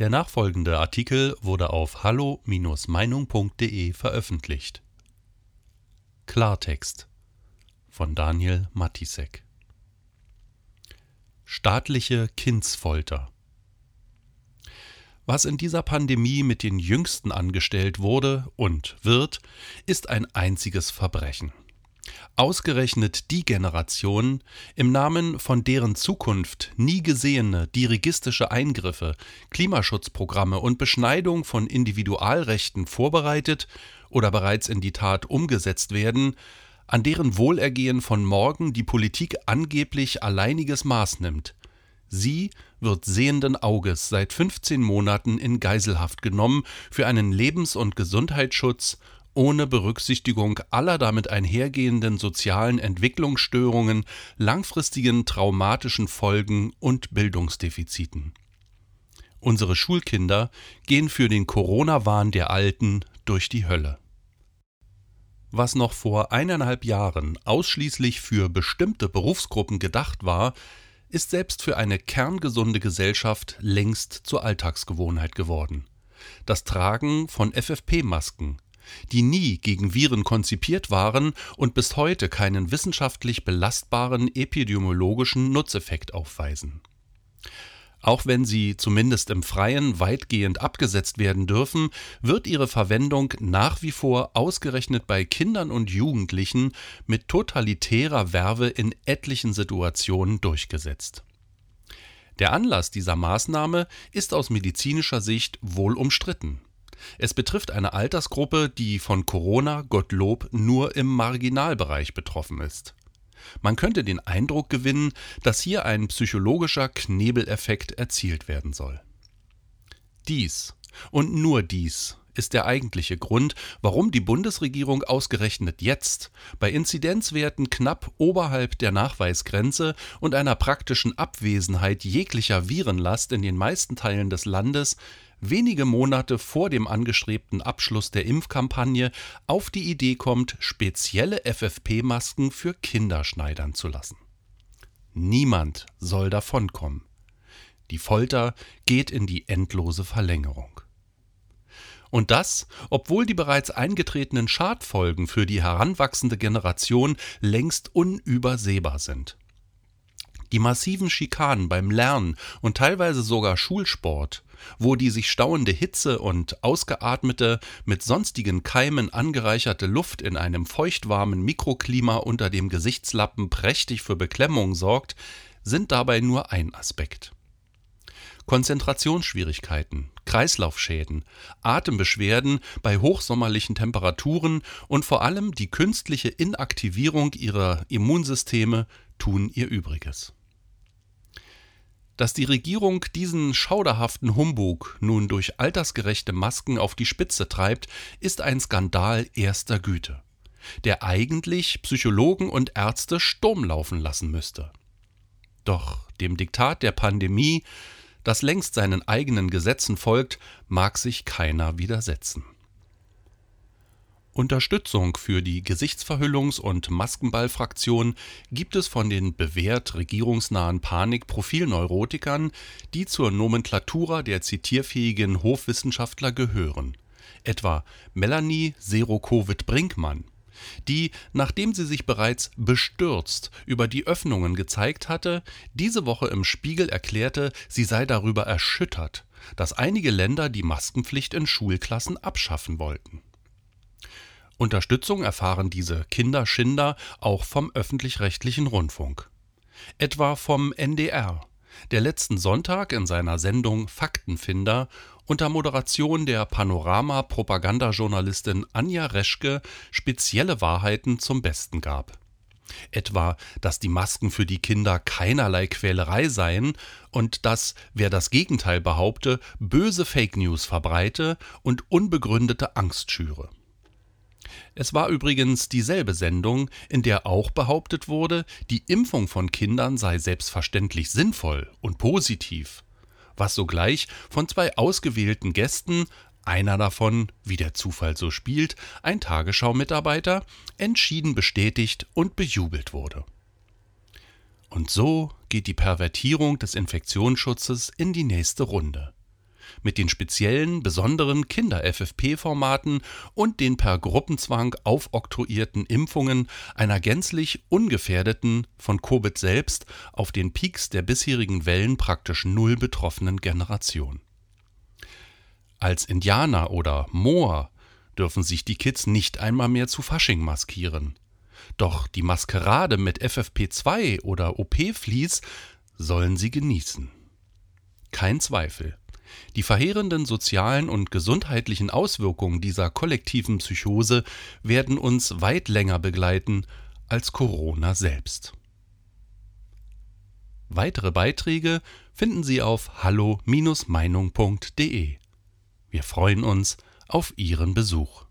Der nachfolgende Artikel wurde auf hallo-meinung.de veröffentlicht. Klartext von Daniel Matisek Staatliche Kindsfolter Was in dieser Pandemie mit den Jüngsten angestellt wurde und wird, ist ein einziges Verbrechen. Ausgerechnet die Generation, im Namen von deren Zukunft nie gesehene dirigistische Eingriffe, Klimaschutzprogramme und Beschneidung von Individualrechten vorbereitet oder bereits in die Tat umgesetzt werden, an deren Wohlergehen von morgen die Politik angeblich alleiniges Maß nimmt. Sie wird sehenden Auges seit 15 Monaten in Geiselhaft genommen für einen Lebens- und Gesundheitsschutz ohne Berücksichtigung aller damit einhergehenden sozialen Entwicklungsstörungen, langfristigen traumatischen Folgen und Bildungsdefiziten. Unsere Schulkinder gehen für den Corona-Wahn der Alten durch die Hölle. Was noch vor eineinhalb Jahren ausschließlich für bestimmte Berufsgruppen gedacht war, ist selbst für eine kerngesunde Gesellschaft längst zur Alltagsgewohnheit geworden. Das Tragen von FFP-Masken, die nie gegen Viren konzipiert waren und bis heute keinen wissenschaftlich belastbaren epidemiologischen Nutzeffekt aufweisen. Auch wenn sie zumindest im Freien weitgehend abgesetzt werden dürfen, wird ihre Verwendung nach wie vor ausgerechnet bei Kindern und Jugendlichen mit totalitärer Werbe in etlichen Situationen durchgesetzt. Der Anlass dieser Maßnahme ist aus medizinischer Sicht wohl umstritten. Es betrifft eine Altersgruppe, die von Corona, Gottlob, nur im Marginalbereich betroffen ist. Man könnte den Eindruck gewinnen, dass hier ein psychologischer Knebeleffekt erzielt werden soll. Dies und nur dies ist der eigentliche Grund, warum die Bundesregierung ausgerechnet jetzt bei Inzidenzwerten knapp oberhalb der Nachweisgrenze und einer praktischen Abwesenheit jeglicher Virenlast in den meisten Teilen des Landes wenige Monate vor dem angestrebten Abschluss der Impfkampagne auf die Idee kommt, spezielle FFP-Masken für Kinder schneidern zu lassen. Niemand soll davonkommen. Die Folter geht in die endlose Verlängerung. Und das, obwohl die bereits eingetretenen Schadfolgen für die heranwachsende Generation längst unübersehbar sind. Die massiven Schikanen beim Lernen und teilweise sogar Schulsport, wo die sich stauende Hitze und ausgeatmete, mit sonstigen Keimen angereicherte Luft in einem feuchtwarmen Mikroklima unter dem Gesichtslappen prächtig für Beklemmung sorgt, sind dabei nur ein Aspekt. Konzentrationsschwierigkeiten, Kreislaufschäden, Atembeschwerden bei hochsommerlichen Temperaturen und vor allem die künstliche Inaktivierung ihrer Immunsysteme tun ihr Übriges. Dass die Regierung diesen schauderhaften Humbug nun durch altersgerechte Masken auf die Spitze treibt, ist ein Skandal erster Güte, der eigentlich Psychologen und Ärzte Sturm laufen lassen müsste. Doch dem Diktat der Pandemie, das längst seinen eigenen Gesetzen folgt, mag sich keiner widersetzen. Unterstützung für die Gesichtsverhüllungs- und Maskenballfraktion gibt es von den bewährt regierungsnahen Panik-Profilneurotikern, die zur Nomenklatura der zitierfähigen Hofwissenschaftler gehören, etwa Melanie Serokovic-Brinkmann, die, nachdem sie sich bereits bestürzt über die Öffnungen gezeigt hatte, diese Woche im Spiegel erklärte, sie sei darüber erschüttert, dass einige Länder die Maskenpflicht in Schulklassen abschaffen wollten Unterstützung erfahren diese Kinderschinder auch vom öffentlich-rechtlichen Rundfunk. Etwa vom NDR, der letzten Sonntag in seiner Sendung Faktenfinder unter Moderation der Panorama-Propagandajournalistin Anja Reschke spezielle Wahrheiten zum Besten gab. Etwa, dass die Masken für die Kinder keinerlei Quälerei seien und dass, wer das Gegenteil behaupte, böse Fake News verbreite und unbegründete Angst schüre. Es war übrigens dieselbe Sendung, in der auch behauptet wurde, die Impfung von Kindern sei selbstverständlich sinnvoll und positiv, was sogleich von zwei ausgewählten Gästen, einer davon, wie der Zufall so spielt, ein Tagesschau-Mitarbeiter, entschieden bestätigt und bejubelt wurde. Und so geht die Pervertierung des Infektionsschutzes in die nächste Runde. Mit den speziellen, besonderen Kinder-FFP-Formaten und den per Gruppenzwang aufoktroyierten Impfungen einer gänzlich ungefährdeten, von Covid selbst auf den Peaks der bisherigen Wellen praktisch null betroffenen Generation. Als Indianer oder Moor dürfen sich die Kids nicht einmal mehr zu Fasching maskieren. Doch die Maskerade mit FFP2 oder OP-Vlies sollen sie genießen. Kein Zweifel. Die verheerenden sozialen und gesundheitlichen Auswirkungen dieser kollektiven Psychose werden uns weit länger begleiten als Corona selbst. Weitere Beiträge finden Sie auf hallo-meinung.de. Wir freuen uns auf Ihren Besuch.